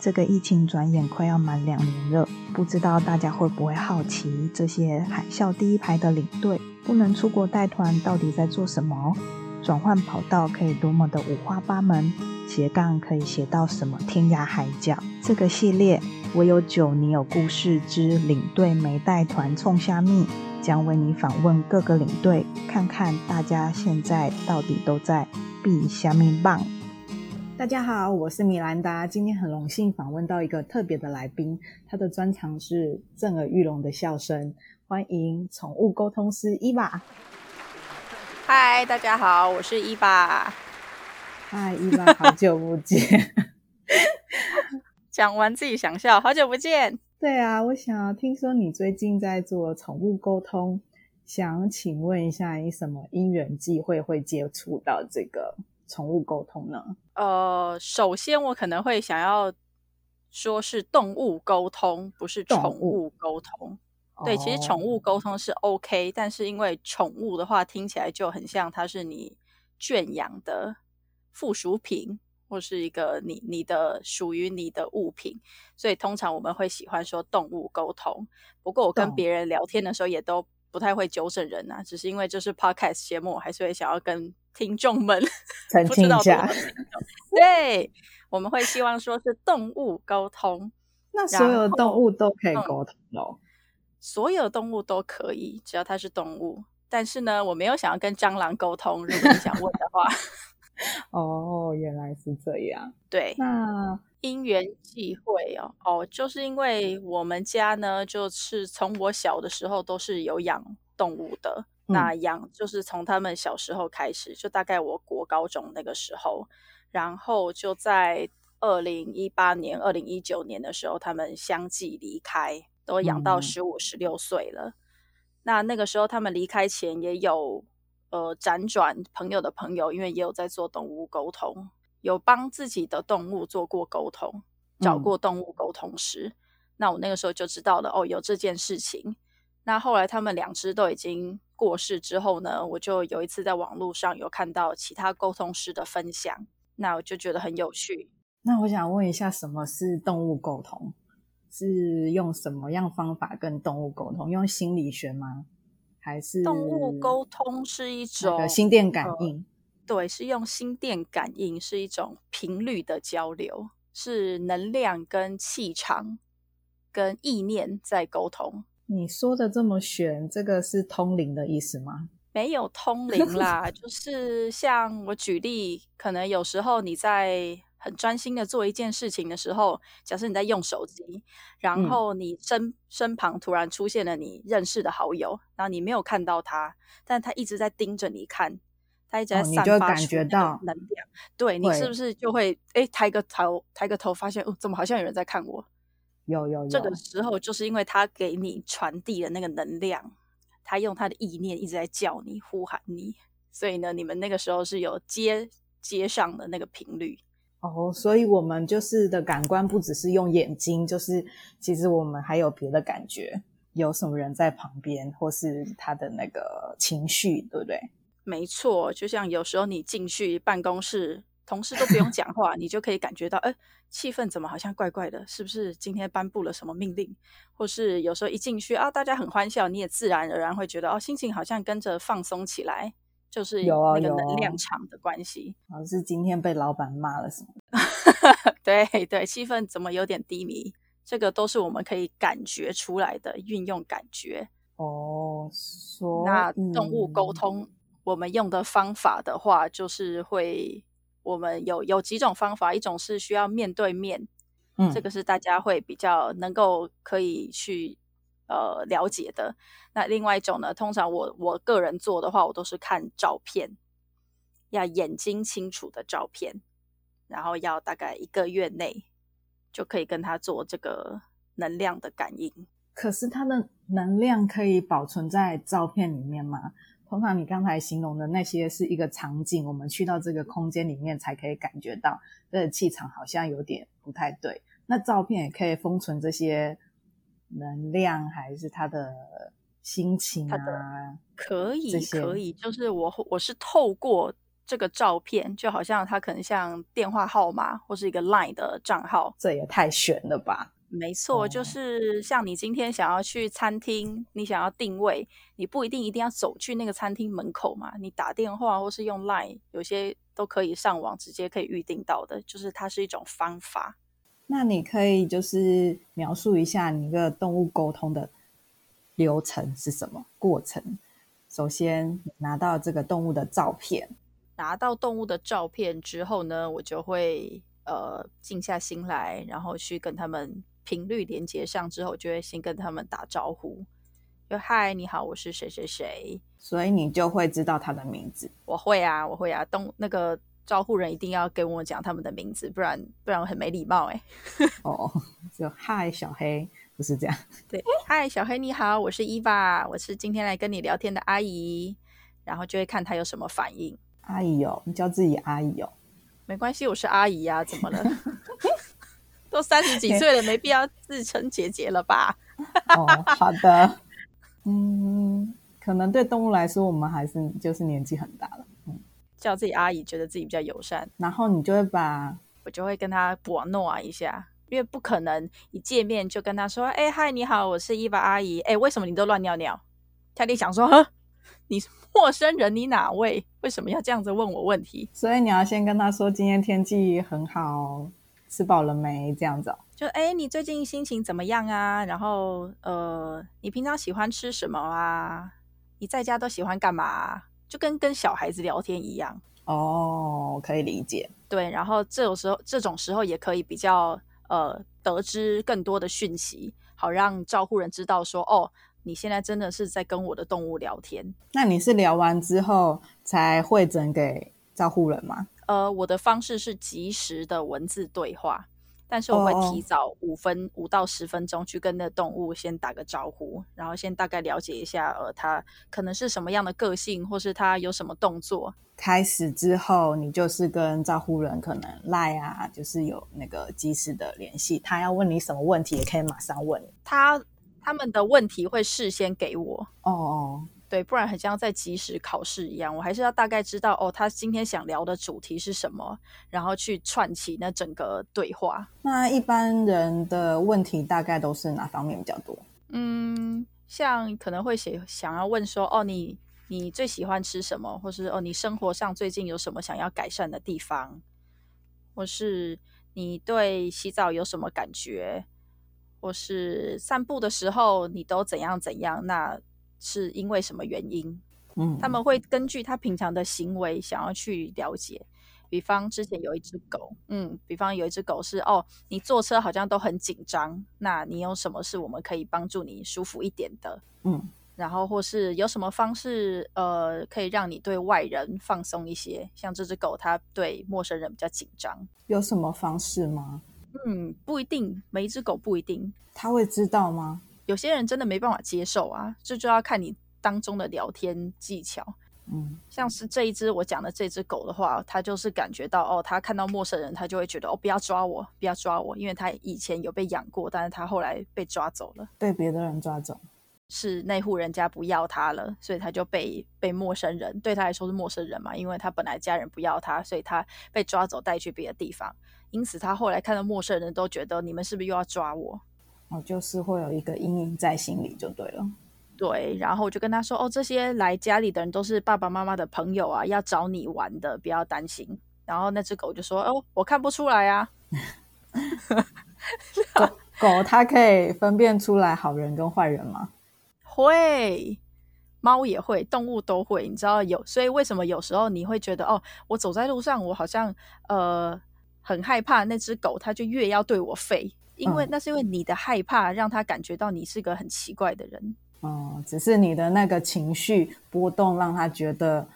这个疫情转眼快要满两年了，不知道大家会不会好奇，这些海啸第一排的领队不能出国带团，到底在做什么？转换跑道可以多么的五花八门，斜杠可以斜到什么天涯海角？这个系列，我有酒，你有故事之领队没带团冲虾米，将为你访问各个领队，看看大家现在到底都在避虾米棒。大家好，我是米兰达。今天很荣幸访问到一个特别的来宾，他的专长是震耳欲聋的笑声。欢迎宠物沟通师伊娃。嗨，大家好，我是伊娃。嗨，伊娃，好久不见。讲完自己想笑，好久不见。对啊，我想听说你最近在做宠物沟通，想请问一下，你什么因缘际会会接触到这个？宠物沟通呢？呃，首先我可能会想要说是动物沟通，不是宠物沟通。对，其实宠物沟通是 OK，但是因为宠物的话听起来就很像它是你圈养的附属品，或是一个你你的属于你的物品，所以通常我们会喜欢说动物沟通。不过我跟别人聊天的时候也都不太会纠正人啊，只是因为这是 Podcast 节目，我还是会想要跟。听众们，澄清一下，对，我们会希望说是动物沟通，那所有动物都可以沟通哦？所有动物都可以，只要它是动物。但是呢，我没有想要跟蟑螂沟通。如果你想问的话，哦，原来是这样。对，那因缘际会哦，哦，就是因为我们家呢，就是从我小的时候都是有养动物的。那养就是从他们小时候开始，就大概我国高中那个时候，然后就在二零一八年、二零一九年的时候，他们相继离开，都养到十五、十六岁了。那那个时候他们离开前，也有呃辗转朋友的朋友，因为也有在做动物沟通，有帮自己的动物做过沟通，找过动物沟通师。那我那个时候就知道了，哦，有这件事情。那后来他们两只都已经过世之后呢，我就有一次在网络上有看到其他沟通师的分享，那我就觉得很有趣。那我想问一下，什么是动物沟通？是用什么样方法跟动物沟通？用心理学吗？还是动物沟通是一种心电感应？呃，对，是用心电感应，是一种频率的交流，是能量跟气场跟意念在沟通。你说的这么玄，这个是通灵的意思吗？没有通灵啦，就是像我举例，可能有时候你在很专心的做一件事情的时候，假设你在用手机，然后你身、嗯、身旁突然出现了你认识的好友，然后你没有看到他，但他一直在盯着你看，他一直在散发出能量，哦、对，你是不是就会哎抬个头，抬个头，发现哦，怎么好像有人在看我？有有有，这个时候就是因为他给你传递的那个能量，他用他的意念一直在叫你、呼喊你，所以呢，你们那个时候是有接接上的那个频率哦。所以我们就是的感官不只是用眼睛，就是其实我们还有别的感觉，有什么人在旁边，或是他的那个情绪，对不对？没错，就像有时候你进去办公室。同事都不用讲话，你就可以感觉到，哎，气氛怎么好像怪怪的？是不是今天颁布了什么命令？或是有时候一进去啊，大家很欢笑，你也自然而然会觉得，哦，心情好像跟着放松起来，就是有那个能量场的关系。好像是今天被老板骂了什么？对对，气氛怎么有点低迷？这个都是我们可以感觉出来的，运用感觉。哦，说那动物沟通，嗯，我们用的方法的话，就是会。我们有有几种方法，一种是需要面对面，嗯，这个是大家会比较能够可以去呃了解的。那另外一种呢，通常我我个人做的话，我都是看照片，要眼睛清楚的照片，然后要大概一个月内就可以跟他做这个能量的感应。可是它的能量可以保存在照片里面吗？通常你刚才形容的那些是一个场景，我们去到这个空间里面才可以感觉到这气场好像有点不太对。那照片也可以封存这些能量，还是他的心情啊？可以，可以，就是我我是透过这个照片，就好像他可能像电话号码或是一个 Line 的账号。这也太玄了吧？没错，哦、就是像你今天想要去餐厅，你想要定位，你不一定一定要走去那个餐厅门口嘛，你打电话或是用 Line，有些都可以上网直接可以预定到的，就是它是一种方法。那你可以就是描述一下你一个动物沟通的流程是什么过程？首先拿到这个动物的照片，拿到动物的照片之后呢，我就会呃静下心来，然后去跟他们频率连接上之后，就会先跟他们打招呼，就嗨，你好，我是谁谁谁。所以你就会知道他的名字。我会啊，我会啊，动那个。招呼人一定要跟我讲他们的名字，不然不然我很没礼貌哎。哦，就嗨小黑，不是这样。对，嗨小黑你好，我是伊娃，我是今天来跟你聊天的阿姨，然后就会看他有什么反应。阿姨哦，你叫自己阿姨哦，没关系，我是阿姨呀、啊，怎么了？都三十几岁了，没必要自称姐姐了吧？哦，好的。嗯，可能对动物来说，我们还是就是年纪很大了。叫自己阿姨，觉得自己比较友善，然后你就会把，我就会跟他玩弄一下，因为不可能一见面就跟他说：“哎，嗨，你好，我是伊娃阿姨。”哎，为什么你都乱尿尿？他就想说：“呵，你是陌生人，你哪位？为什么要这样子问我问题？”所以你要先跟他说：“今天天气很好，吃饱了没？”这样子哦，就哎，你最近心情怎么样啊？然后呃，你平常喜欢吃什么啊？你在家都喜欢干嘛？就跟跟小孩子聊天一样哦，可以理解。对，然后这种时候，这种时候也可以比较呃得知更多的讯息，好让照护人知道说，哦，你现在真的是在跟我的动物聊天。那你是聊完之后才会诊给照护人吗？呃，我的方式是及时的文字对话。但是我会提早五分五、oh. 到十分钟去跟那动物先打个招呼，然后先大概了解一下，呃，它可能是什么样的个性，或是它有什么动作。开始之后，你就是跟照护人可能赖啊，就是有那个及时的联系。他要问你什么问题，也可以马上问。他他们的问题会事先给我。哦哦。对，不然很像在即时考试一样，我还是要大概知道哦，他今天想聊的主题是什么，然后去串起那整个对话。那一般人的问题大概都是哪方面比较多？嗯，像可能会写想要问说，哦，你你最喜欢吃什么，或是哦，你生活上最近有什么想要改善的地方，或是你对洗澡有什么感觉，或是散步的时候你都怎样怎样？那是因为什么原因？嗯，他们会根据他平常的行为想要去了解。比方之前有一只狗，嗯，比方有一只狗是哦，你坐车好像都很紧张，那你有什么是我们可以帮助你舒服一点的？嗯，然后或是有什么方式，呃，可以让你对外人放松一些？像这只狗，它对陌生人比较紧张，有什么方式吗？嗯，不一定，每一只狗不一定。它会知道吗？有些人真的没办法接受啊，这就，要看你当中的聊天技巧。嗯，像是这一只我讲的这只狗的话，它就是感觉到哦，它看到陌生人，它就会觉得哦，不要抓我，不要抓我，因为它以前有被养过，但是它后来被抓走了，被别的人抓走，是那户人家不要它了，所以它就被被陌生人，对它来说是陌生人嘛，因为它本来家人不要它，所以它被抓走带去别的地方，因此它后来看到陌生人都觉得你们是不是又要抓我？哦，就是会有一个阴影在心里，就对了。对，然后我就跟他说：“哦，这些来家里的人都是爸爸妈妈的朋友啊，要找你玩的，不要担心。”然后那只狗就说：“哦，我看不出来啊。”狗狗它可以分辨出来好人跟坏人吗？会，猫也会，动物都会。你知道有，所以为什么有时候你会觉得哦，我走在路上，我好像呃很害怕那只狗，它就越要对我吠。因为那是因为你的害怕，让他感觉到你是个很奇怪的人。哦、嗯，只是你的那个情绪波动，让他觉得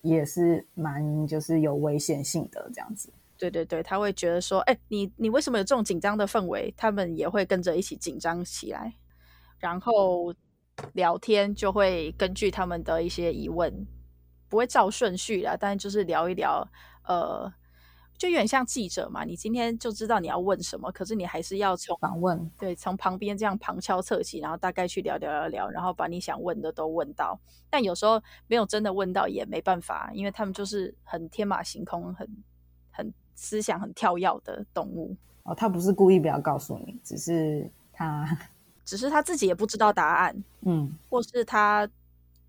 也是蛮就是有危险性的这样子。对对对，他会觉得说，哎，你你为什么有这种紧张的氛围？他们也会跟着一起紧张起来。然后聊天就会根据他们的一些疑问，不会照顺序啦，但是就是聊一聊，呃。就有点像记者嘛，你今天就知道你要问什么，可是你还是要从访问，对，从旁边这样旁敲侧击，然后大概去聊聊聊聊，然后把你想问的都问到。但有时候没有真的问到也没办法，因为他们就是很天马行空、很很思想很跳跃的动物。哦，他不是故意不要告诉你，只是他，只是他自己也不知道答案，嗯，或是他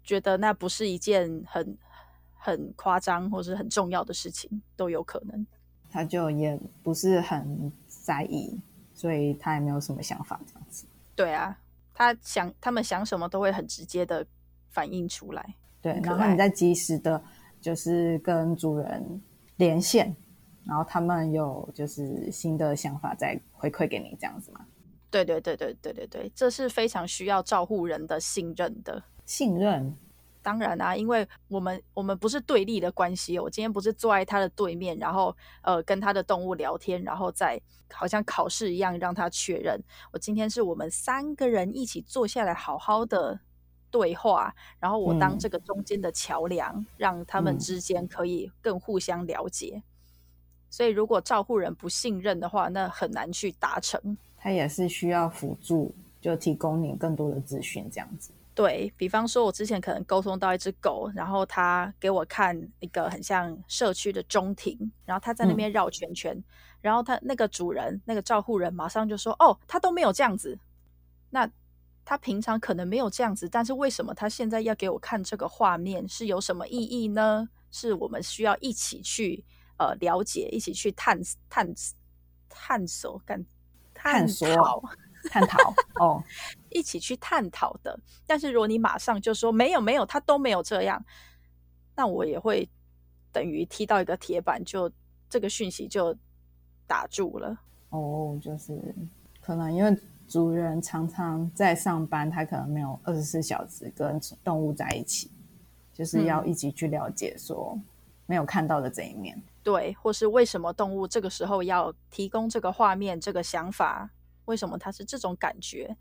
觉得那不是一件很很夸张或是很重要的事情，都有可能。他就也不是很在意，所以他也没有什么想法这样子。对啊，他想他们想什么都会很直接的反映出来。对，然后你再及时的，就是跟主人连线，然后他们有就是新的想法再回馈给你这样子吗？对对对对对对对，这是非常需要照护人的信任的。信任。当然啊，因为我们我们不是对立的关系。我今天不是坐在他的对面，然后呃跟他的动物聊天，然后再好像考试一样让他确认。我今天是我们三个人一起坐下来好好的对话，然后我当这个中间的桥梁，嗯、让他们之间可以更互相了解。嗯、所以如果照护人不信任的话，那很难去达成。他也是需要辅助，就提供你更多的资讯这样子。对，比方说，我之前可能沟通到一只狗，然后他给我看一个很像社区的中庭，然后他在那边绕圈圈，嗯、然后他那个主人、那个照护人马上就说：“哦，他都没有这样子。”那他平常可能没有这样子，但是为什么他现在要给我看这个画面？是有什么意义呢？是我们需要一起去呃了解，一起去探探探索干探索。探讨哦，一起去探讨的。但是如果你马上就说没有没有，他都没有这样，那我也会等于踢到一个铁板，就这个讯息就打住了。哦，就是可能因为主人常常在上班，他可能没有二十四小时跟动物在一起，就是要一起去了解说没有看到的这一面。嗯，对，或是为什么动物这个时候要提供这个画面、这个想法？为什么他是这种感觉？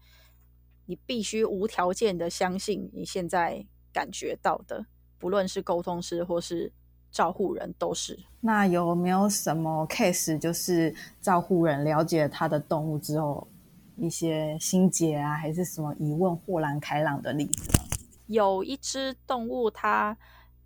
你必须无条件的相信你现在感觉到的，不论是沟通师或是照护人，都是。那有没有什么 case，就是照护人了解他的动物之后，一些心结啊，还是什么疑问豁然开朗的例子？有一只动物，它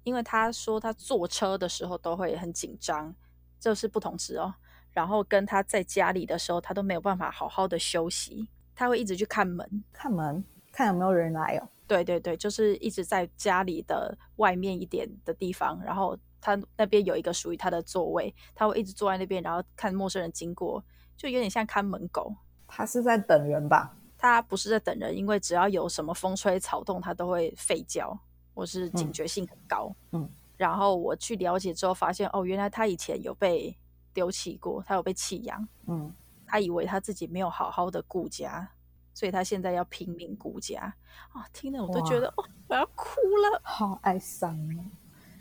因为他说他坐车的时候都会很紧张，这是不同词哦。然后跟他在家里的时候，他都没有办法好好的休息，他会一直去看门，看门，看有没有人来哦。对对对，就是一直在家里的外面一点的地方，然后他那边有一个属于他的座位，他会一直坐在那边，然后看陌生人经过，就有点像看门狗。他是在等人吧？他不是在等人，因为只要有什么风吹草动，他都会吠叫，或是警觉性很高。嗯，然后我去了解之后，发现哦，原来他以前有被。丢弃过，他有被弃养。嗯，他以为他自己没有好好的顾家，所以他现在要拼命顾家。啊，听了我都觉得哦，我要哭了，好哀伤哦。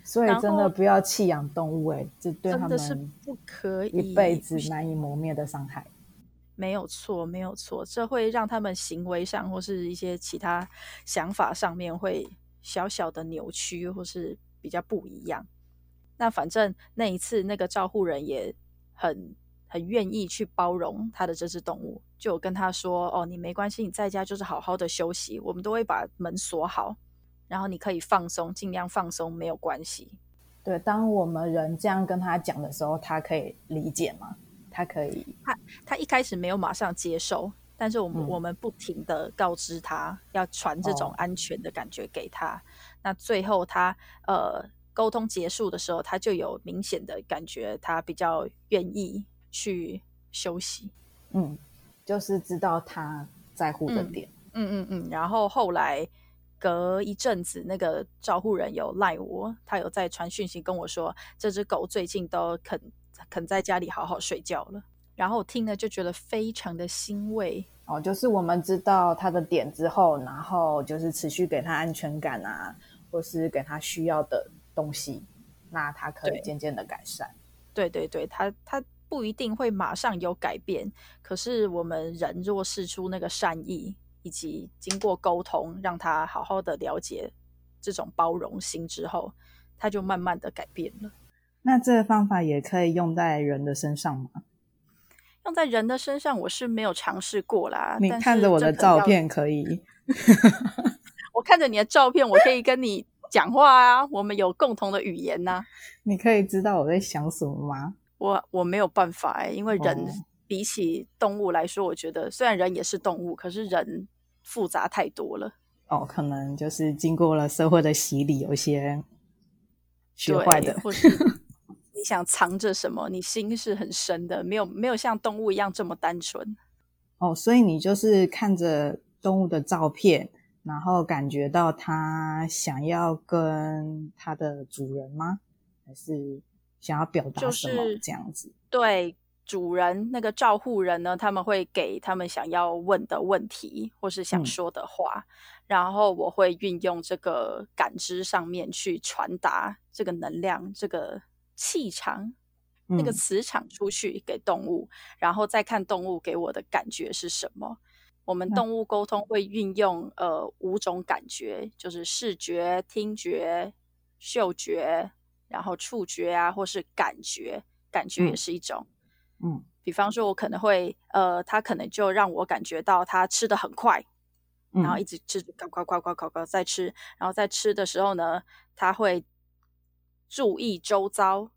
所以真的不要弃养动物，哎，这对他们是不可以一辈子难以磨灭的伤害。没有错，没有错，这会让他们行为上或是一些其他想法上面会小小的扭曲，或是比较不一样。那反正那一次，那个照护人也很很愿意去包容他的这只动物，就跟他说：“哦，你没关系，你在家就是好好的休息，我们都会把门锁好，然后你可以放松，尽量放松，没有关系。”对，当我们人这样跟他讲的时候，他可以理解吗？他可以，他他一开始没有马上接受，但是我们、嗯、我们不停的告知他要传这种安全的感觉给他，哦、那最后他呃。沟通结束的时候，他就有明显的感觉，他比较愿意去休息。嗯，就是知道他在乎的点。嗯嗯嗯，嗯。然后后来隔一阵子，那个照护人有赖我，他有在传讯息跟我说，这只狗最近都肯肯在家里好好睡觉了。然后我听了就觉得非常的欣慰。哦，就是我们知道他的点之后，然后就是持续给他安全感啊，或是给他需要的。东西，那它可以渐渐的改善。对对对，它它不一定会马上有改变，可是我们人若试出那个善意，以及经过沟通，让他好好的了解这种包容心之后，他就慢慢的改变了。那这个方法也可以用在人的身上吗？用在人的身上，我是没有尝试过啦。你看着我的照片可以，我看着你的照片，我可以跟你讲话啊，我们有共同的语言呐、啊。你可以知道我在想什么吗？我我没有办法哎、欸，因为人比起动物来说，我觉得虽然人也是动物，可是人复杂太多了。哦，可能就是经过了社会的洗礼，有一些学坏的，或是 你想藏着什么，你心是很深的，没有没有像动物一样这么单纯。哦，所以你就是看着动物的照片，然后感觉到它想要跟它的主人吗？还是想要表达什么这样子？对。主人那个照护人呢，他们会给他们想要问的问题或是想说的话，嗯、然后我会运用这个感知上面去传达这个能量、这个气场、嗯、那个磁场出去给动物，然后再看动物给我的感觉是什么。我们动物沟通会运用呃五种感觉，就是视觉、听觉、嗅觉，然后触觉啊，或是感觉，感觉也是一种。嗯。嗯，比方说，我可能会，呃，它可能就让我感觉到它吃的很快，嗯、然后一直吃，快快快快快快在吃，然后在吃的时候呢，他会注意周遭，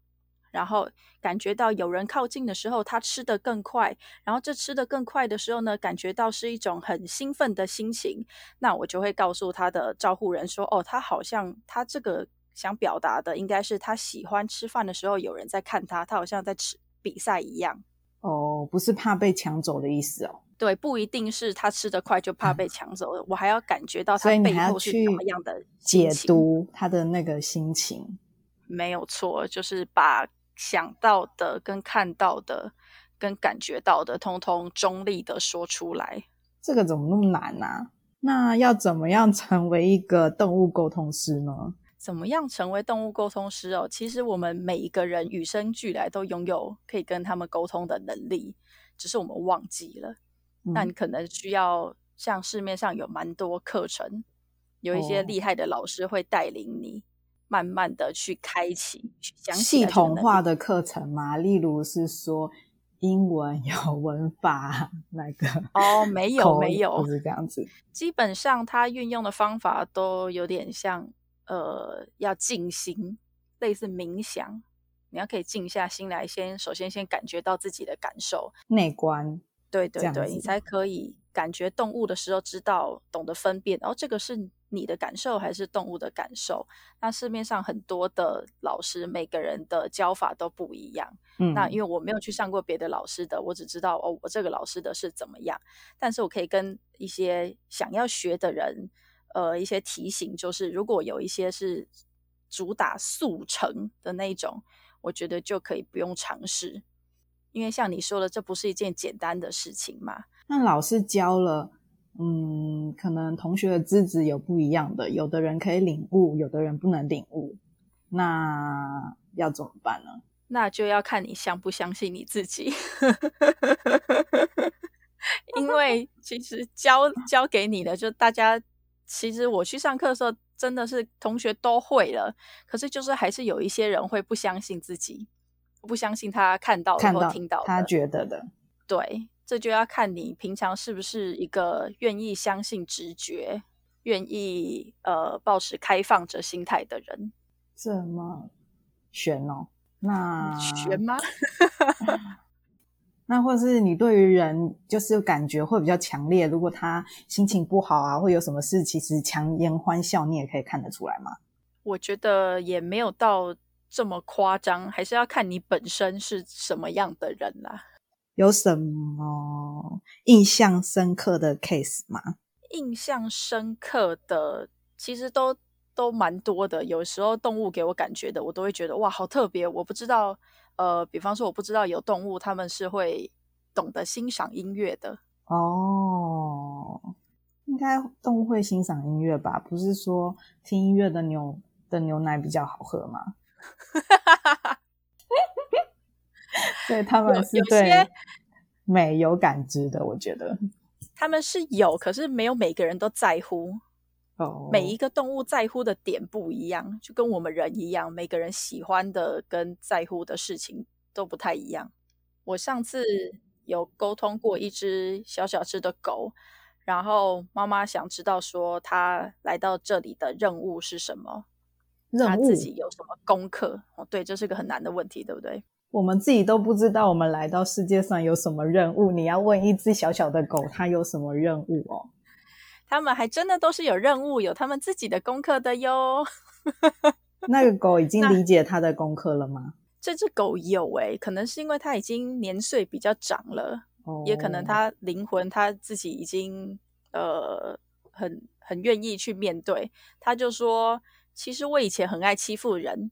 然后感觉到有人靠近的时候，他吃得更快，然后这吃得更快的时候呢，感觉到是一种很兴奋的心情，那我就会告诉他的照护人说，哦，他好像他这个想表达的应该是他喜欢吃饭的时候有人在看他，他好像在吃。比赛一样哦，不是怕被抢走的意思哦。对，不一定是他吃得快就怕被抢走了，嗯、我还要感觉到他背后是什么样的解读他的那个心情。没有错，就是把想到的、跟看到的、跟感觉到的，通通中立的说出来。这个怎么那么难呢、啊？那要怎么样成为一个动物沟通师呢？怎么样成为动物沟通师哦？其实我们每一个人与生俱来都拥有可以跟他们沟通的能力，只是我们忘记了。嗯、那你可能需要像市面上有蛮多课程，有一些厉害的老师会带领你，慢慢的去开启系统化的课程吗。例如是说英文有文法那个哦，没 有没有，就是这样子。基本上它运用的方法都有点像。呃，要静心，类似冥想，你要可以静下心来，先首先先感觉到自己的感受，内观，对对对，你才可以感觉动物的时候，知道懂得分辨，然后这个是你的感受还是动物的感受？那市面上很多的老师，每个人的教法都不一样。嗯，那因为我没有去上过别的老师的，我只知道哦，我这个老师的是怎么样，但是我可以跟一些想要学的人。呃，一些提醒就是，如果有一些是主打速成的那种，我觉得就可以不用尝试，因为像你说的，这不是一件简单的事情嘛。那老师教了，嗯，可能同学的资质有不一样的，有的人可以领悟，有的人不能领悟，那要怎么办呢？那就要看你相不相信你自己，因为其实教教给你的就大家。其实我去上课的时候，真的是同学都会了，可是就是还是有一些人会不相信自己，不相信他看到或听到的，他觉得的。对，这就要看你平常是不是一个愿意相信直觉、愿意呃保持开放者心态的人。这么玄哦？那玄吗？那或是你对于人就是感觉会比较强烈，如果他心情不好啊，会有什么事，其实强颜欢笑，你也可以看得出来吗？我觉得也没有到这么夸张，还是要看你本身是什么样的人啦。有什么印象深刻的 case 吗？印象深刻的其实都都蛮多的，有时候动物给我感觉的，我都会觉得哇，好特别，我不知道。呃，比方说，我不知道有动物，他们是会懂得欣赏音乐的哦。应该动物会欣赏音乐吧？不是说听音乐的牛的牛奶比较好喝吗？所以他们是对美有感知的，我觉得他们是有，可是没有每个人都在乎。哦，每一个动物在乎的点不一样，就跟我们人一样，每个人喜欢的跟在乎的事情都不太一样。我上次有沟通过一只小小只的狗，然后妈妈想知道说它来到这里的任务是什么，它自己有什么功课？哦，对，这是个很难的问题，对不对？我们自己都不知道我们来到世界上有什么任务，你要问一只小小的狗，它有什么任务哦？他们还真的都是有任务，有他们自己的功课的哟。那个狗已经理解它的功课了吗？这只狗有诶、欸，可能是因为它已经年岁比较长了，哦、也可能它灵魂它自己已经呃很很愿意去面对。他就说：“其实我以前很爱欺负人，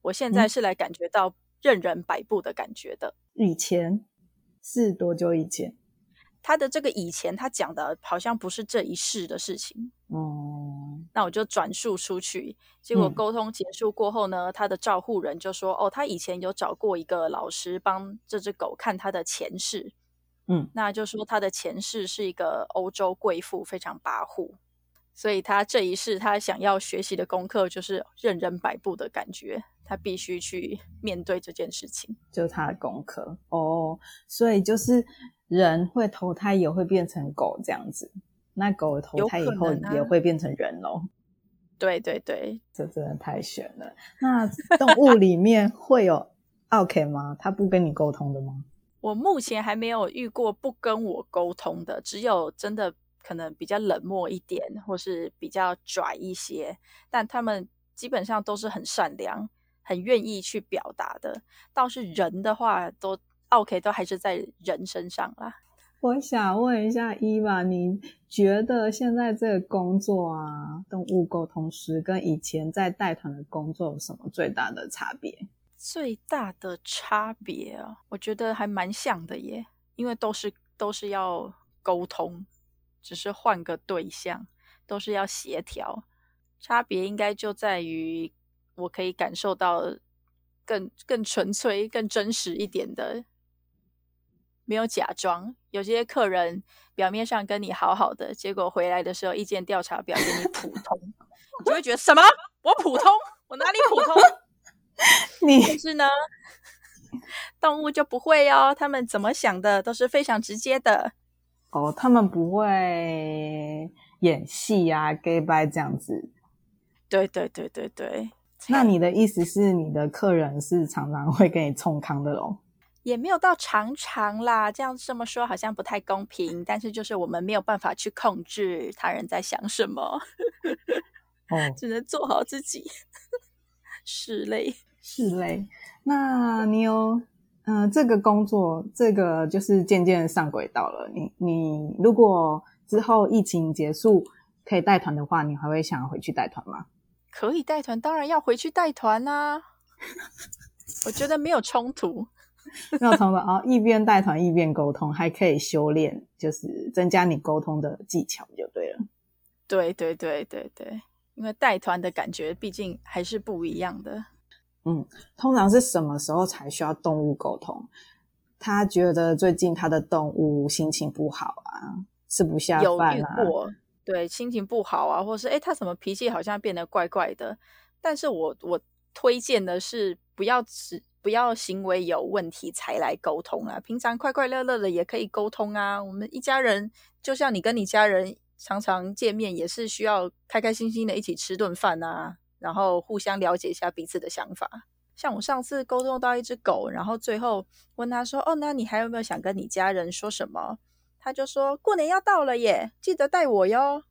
我现在是来感觉到任人摆布的感觉的。嗯”以前是多久以前？他的这个以前，他讲的好像不是这一世的事情哦。嗯、那我就转述出去，结果沟通结束过后呢，嗯、他的照护人就说：“哦，他以前有找过一个老师帮这只狗看他的前世，嗯，那就说他的前世是一个欧洲贵妇，非常跋扈，所以他这一世他想要学习的功课就是任人摆布的感觉，他必须去面对这件事情，就是他的功课哦。所以就是。”人会投胎也会变成狗这样子，那狗投胎以后也会变成人哦。啊、对对对，这真的太玄了。那动物里面会有 OK 吗？他不跟你沟通的吗？我目前还没有遇过不跟我沟通的，只有真的可能比较冷漠一点，或是比较拽一些，但他们基本上都是很善良，很愿意去表达的。倒是人的话都。OK，都还是在人身上啦。我想问一下伊娃，你觉得现在这个工作啊，动物沟通师跟以前在带团的工作有什么最大的差别？最大的差别啊，我觉得还蛮像的耶，因为都是都是要沟通，只是换个对象，都是要协调。差别应该就在于我可以感受到更更纯粹、更真实一点的。没有假装，有些客人表面上跟你好好的，结果回来的时候意见调查表给你普通，你就会觉得什么？我普通？我哪里普通？你但是呢，动物就不会哦，他们怎么想的都是非常直接的。哦，他们不会演戏啊，gay bye 这样子。对对对对对。那你的意思是，你的客人是常常会给你冲康的喽？也没有到常常啦，这样这么说好像不太公平。但是就是我们没有办法去控制他人在想什么，哦，只能做好自己。是嘞，是嘞。那你有，嗯、呃，这个工作，这个就是渐渐上轨道了。你你如果之后疫情结束可以带团的话，你还会想要回去带团吗？可以带团，当然要回去带团啦。我觉得没有冲突。没有冲突哦，一边带团一边沟通，还可以修炼，就是增加你沟通的技巧就对了。对对对对对，因为带团的感觉毕竟还是不一样的。嗯，通常是什么时候才需要动物沟通？他觉得最近他的动物心情不好啊，吃不下饭啊。有遇过，对，心情不好啊，或是诶，他怎么脾气好像变得怪怪的？但是我我推荐的是不要只。不要行为有问题才来沟通啊！平常快快乐乐的也可以沟通啊。我们一家人就像你跟你家人常常见面，也是需要开开心心的一起吃顿饭啊，然后互相了解一下彼此的想法。像我上次沟通到一只狗，然后最后问他说：“哦，那你还有没有想跟你家人说什么？”他就说：“过年要到了耶，记得带我哟。”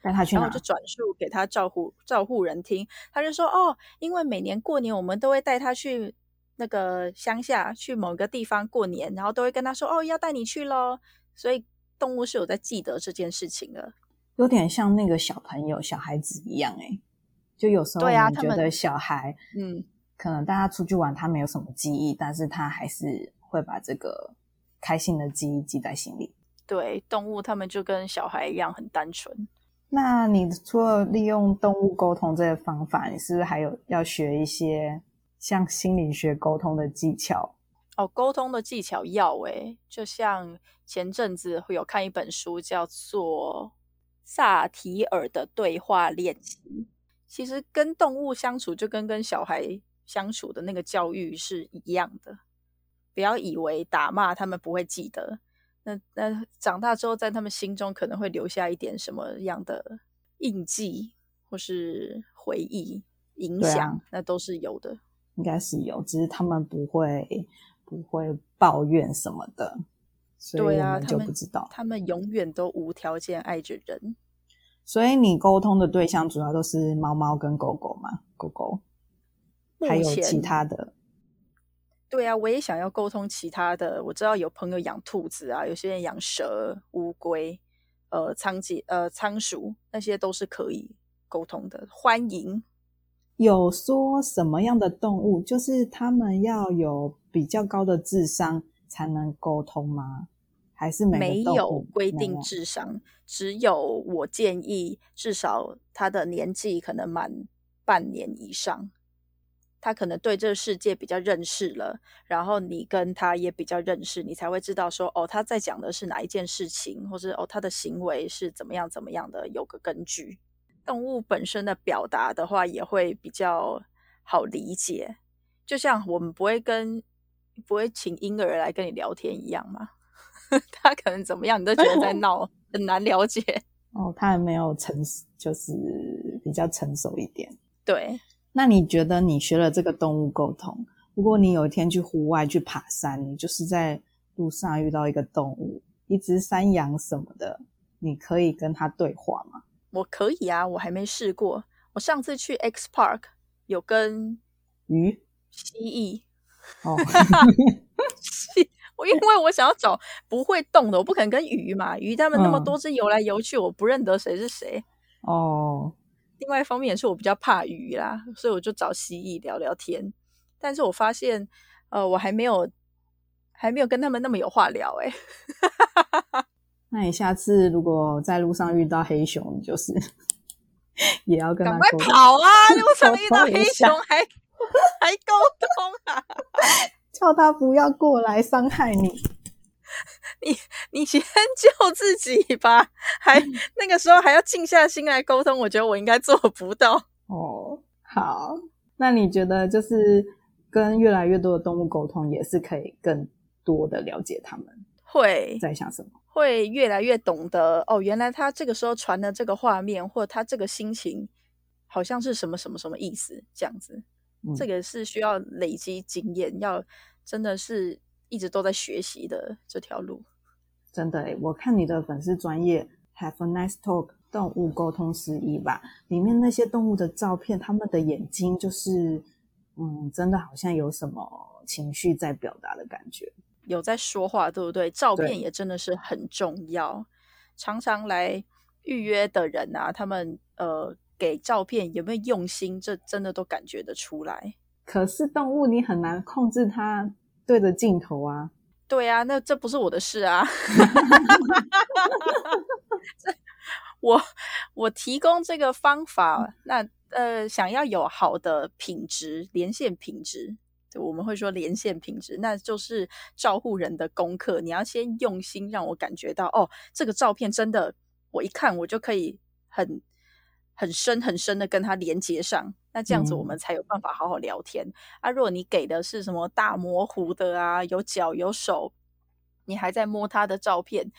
带他去？然后就转述给他照护照护人听，他就说：“哦，因为每年过年我们都会带他去。”那个乡下去某个地方过年，然后都会跟他说：“哦，要带你去喽。”所以动物是有在记得这件事情的，有点像那个小朋友、小孩子一样诶。就有时候我们觉得小孩，嗯，可能大家出去玩，他没有什么记忆，但是他还是会把这个开心的记忆记在心里。对，动物他们就跟小孩一样很单纯。那你除了利用动物沟通这个方法，你是不是还有要学一些？像心理学沟通的技巧哦，沟通的技巧要诶，就像前阵子会有看一本书，叫做《萨提尔的对话练习。其实跟动物相处就跟跟小孩相处的那个教育是一样的。不要以为打骂他们不会记得，那那长大之后在他们心中可能会留下一点什么样的印记或是回忆影响，啊、那都是有的。应该是有，只是他们不会不会抱怨什么的，所以我们就不知道。他们，他们永远都无条件爱着人。所以你沟通的对象主要都是猫猫跟狗狗吗？狗狗，还有其他的？对啊，我也想要沟通其他的。我知道有朋友养兔子啊，有些人养蛇、乌龟、呃仓鼠、呃仓鼠，那些都是可以沟通的。欢迎。有说什么样的动物，就是他们要有比较高的智商才能沟通吗？还是没有规定智商，只有我建议至少他的年纪可能满半年以上，他可能对这个世界比较认识了，然后你跟他也比较认识，你才会知道说哦，他在讲的是哪一件事情，或是哦他的行为是怎么样怎么样的，有个根据。动物本身的表达的话，也会比较好理解，就像我们不会跟不会请婴儿来跟你聊天一样嘛。他可能怎么样，你都觉得在 闹，很难了解。哦，他还没有成，就是比较成熟一点。对，那你觉得你学了这个动物沟通，如果你有一天去户外去爬山，你就是在路上遇到一个动物，一只山羊什么的，你可以跟它对话吗？我可以啊，我还没试过。我上次去 X Park 有跟鱼、蜥蜴哦。因为我想要找不会动的，我不可能跟鱼嘛。鱼他们那么多只游来游去，嗯、我不认得谁是谁。哦。另外一方面也是我比较怕鱼啦，所以我就找蜥蜴聊聊天。但是我发现，呃，我还没有还没有跟他们那么有话聊哎、欸。那你下次如果在路上遇到黑熊，你就是 也要跟他赶快跑啊！路上 遇到黑熊还还沟通啊？叫他不要过来伤害你，你你先 救自己吧。还那个时候还要静下心来沟通，我觉得我应该做不到。哦，好，那你觉得就是跟越来越多的动物沟通，也是可以更多的了解他们会在想什么，会越来越懂得哦，原来他这个时候传的这个画面，或他这个心情，好像是什么什么什么意思，这样子。嗯，这个是需要累积经验，要。真的是一直都在学习的这条路，真的诶，我看你的粉丝专业 Have a nice talk 动物沟通师1吧，里面那些动物的照片，他们的眼睛就是，嗯，真的好像有什么情绪在表达的感觉，有在说话，对不对？照片也真的是很重要。常常来预约的人啊，他们呃给照片有没有用心，这真的都感觉得出来。可是动物你很难控制它对着镜头啊。对啊，那这不是我的事啊。我我提供这个方法，那呃想要有好的品质，连线品质，我们会说连线品质，那就是照护人的功课。你要先用心让我感觉到，哦，这个照片真的，我一看我就可以很很深很深的跟它连接上。那这样子我们才有办法好好聊天、嗯、啊！如果你给的是什么大模糊的啊，有脚有手，你还在摸它的照片，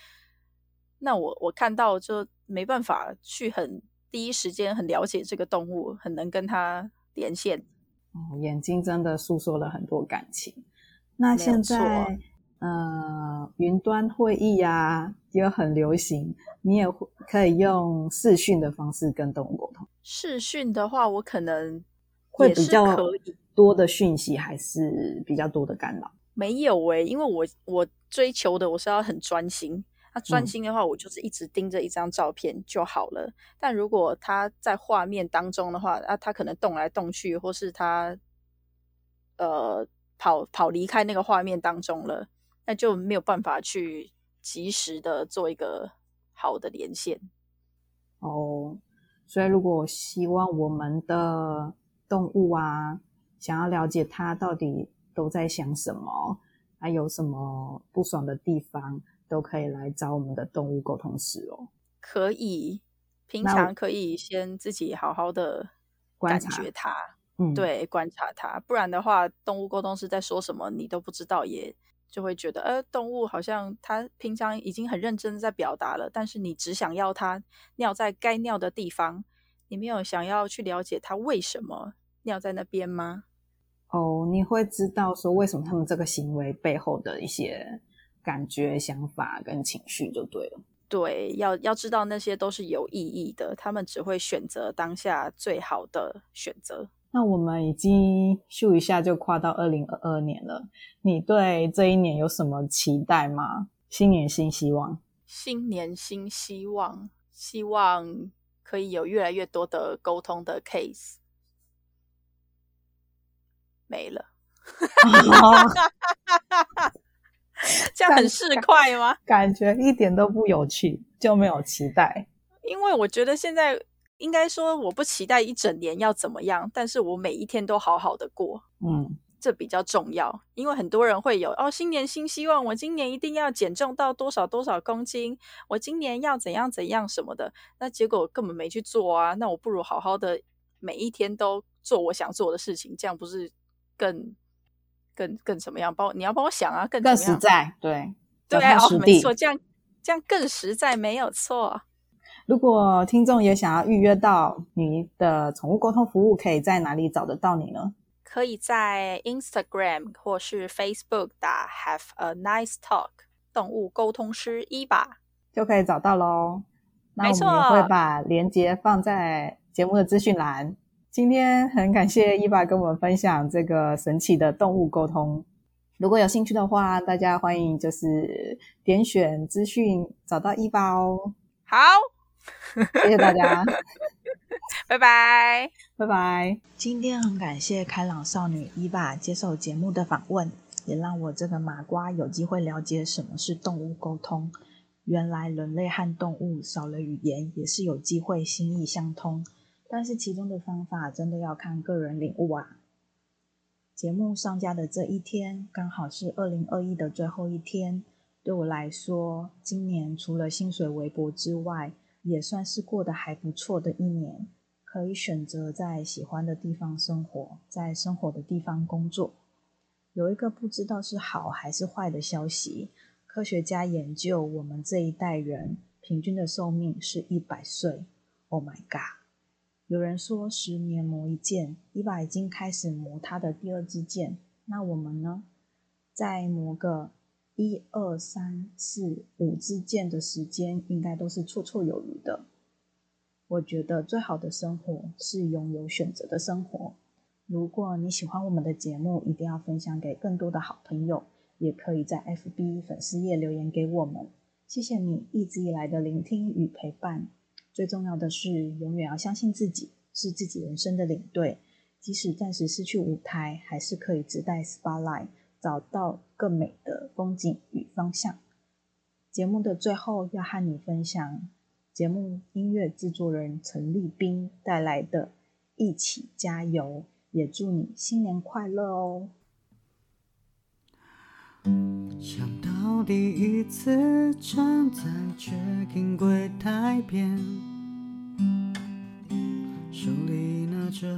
那我我看到就没办法去很第一时间很了解这个动物，很能跟它连线。哦，眼睛真的诉说了很多感情。那现在呃，云端会议呀、啊、也很流行，你也可以用视讯的方式跟动物沟通。视讯的话，我可能会比较多的讯息，还是比较多的干扰？没有诶、欸，因为我我追求的我是要很专心。那专心的话，我就是一直盯着一张照片就好了。嗯、但如果他在画面当中的话，啊，他可能动来动去，或是他呃跑跑离开那个画面当中了，那就没有办法去及时的做一个好的连线。哦。所以，如果希望我们的动物啊，想要了解它到底都在想什么，还有什么不爽的地方，都可以来找我们的动物沟通师哦。可以，平常可以先自己好好的感觉它，嗯，对，观察它，不然的话，动物沟通师在说什么你都不知道，也就会觉得，呃，动物好像它平常已经很认真的在表达了，但是你只想要它尿在该尿的地方，你没有想要去了解它为什么尿在那边吗？哦，你会知道说为什么他们这个行为背后的一些感觉、想法跟情绪就对了。对，要要知道那些都是有意义的，他们只会选择当下最好的选择。那我们已经咻一下就跨到二零二二年了，你对这一年有什么期待吗？新年新希望，新年新希望，希望可以有越来越多的沟通的 case。没了。这样很市侩吗？感觉一点都不有趣，就没有期待。因为我觉得现在应该说，我不期待一整年要怎么样，但是我每一天都好好的过，嗯，这比较重要。因为很多人会有哦，新年新希望，我今年一定要减重到多少多少公斤，我今年要怎样怎样什么的，那结果根本没去做啊。那我不如好好的每一天都做我想做的事情，这样不是更？更更什么样？帮你要帮我想啊，更更实在，对对哦，没错，这样这样更实在，没有错。如果听众也想要预约到你的宠物沟通服务，可以在哪里找得到你呢？可以在 Instagram 或是 Facebook 打 Have a Nice Talk 动物沟通师伊爸就可以找到喽。那我们也会把链接放在节目的资讯栏。今天很感谢伊爸跟我们分享这个神奇的动物沟通。如果有兴趣的话，大家欢迎就是点选资讯找到伊爸哦。好，谢谢大家，拜拜，拜拜。今天很感谢开朗少女伊爸接受节目的访问，也让我这个麻瓜有机会了解什么是动物沟通。原来人类和动物少了语言也是有机会心意相通。但是其中的方法真的要看个人领悟啊。节目上架的这一天刚好是二零二一的最后一天，对我来说，今年除了薪水微薄之外，也算是过得还不错的一年。可以选择在喜欢的地方生活，在生活的地方工作。有一个不知道是好还是坏的消息，科学家研究我们这一代人平均的寿命是一百岁。Oh my god！有人说十年磨一剑，伊娃已经开始磨他的第二支剑。那我们呢？再磨个一二三四五支剑的时间，应该都是绰绰有余的。我觉得最好的生活是拥有选择的生活。如果你喜欢我们的节目，一定要分享给更多的好朋友，也可以在 FB 粉丝页留言给我们。谢谢你一直以来的聆听与陪伴。最重要的是，永远要相信自己是自己人生的领队，即使暂时失去舞台，还是可以自带 spotlight，找到更美的风景与方向。节目的最后，要和你分享节目音乐制作人陈立斌带来的《一起加油》，也祝你新年快乐哦！想到第一次站在 check-in 柜台边，手里拿着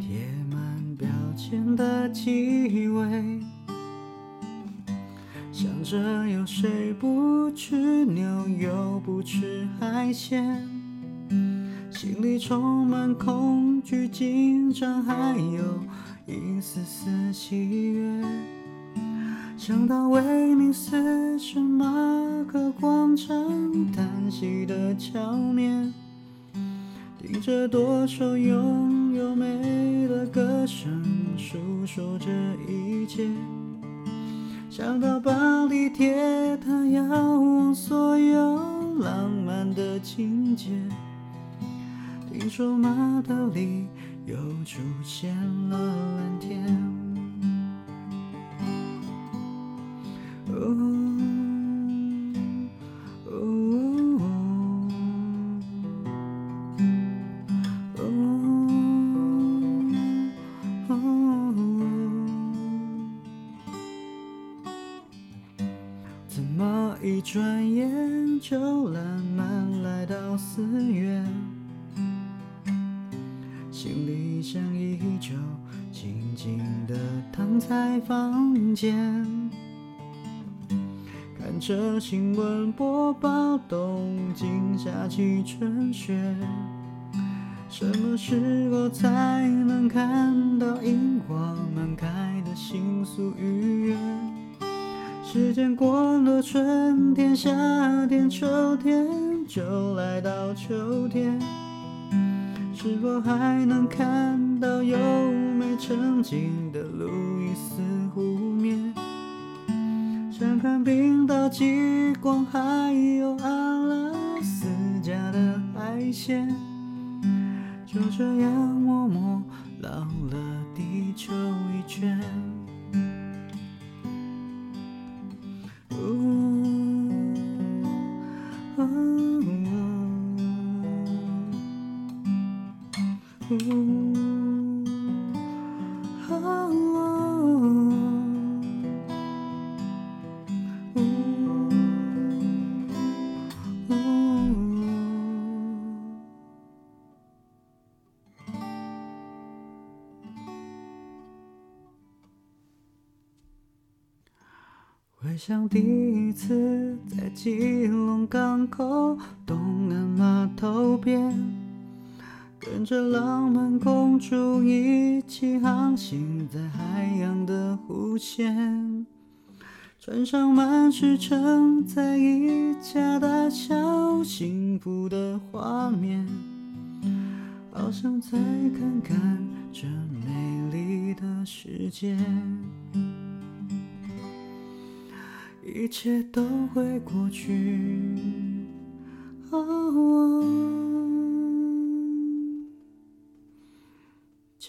贴满标签的机位，想着有谁不吃牛又不吃海鲜，心里充满恐惧、紧张，还有一丝丝喜悦。想到威尼斯圣马可广场叹息的桥面，听着多愁拥有美的歌声，诉说着一切。想到巴黎铁塔遥望所有浪漫的情节，听说马德里又出现了蓝天。怎么一转眼就烂漫来到四月？行李箱依旧静静地躺在房间，看着新闻播报东京下起春雪。什么时候才能看到樱花满开的新宿御苑？时间过了春天、夏天、秋天，就来到秋天。是否还能看到优美成景的路易斯湖面？想看冰岛极光，还有阿拉斯加的海鲜。就这样默默绕了地球一圈。回想第一次在基隆港口东岸码头边，着浪漫公主一起航行在海洋的弧线，船上满是承载一家大小幸福的画面，好想再看看这美丽的世界。一切都会过去。哦。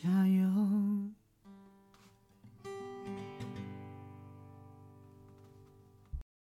Jaya.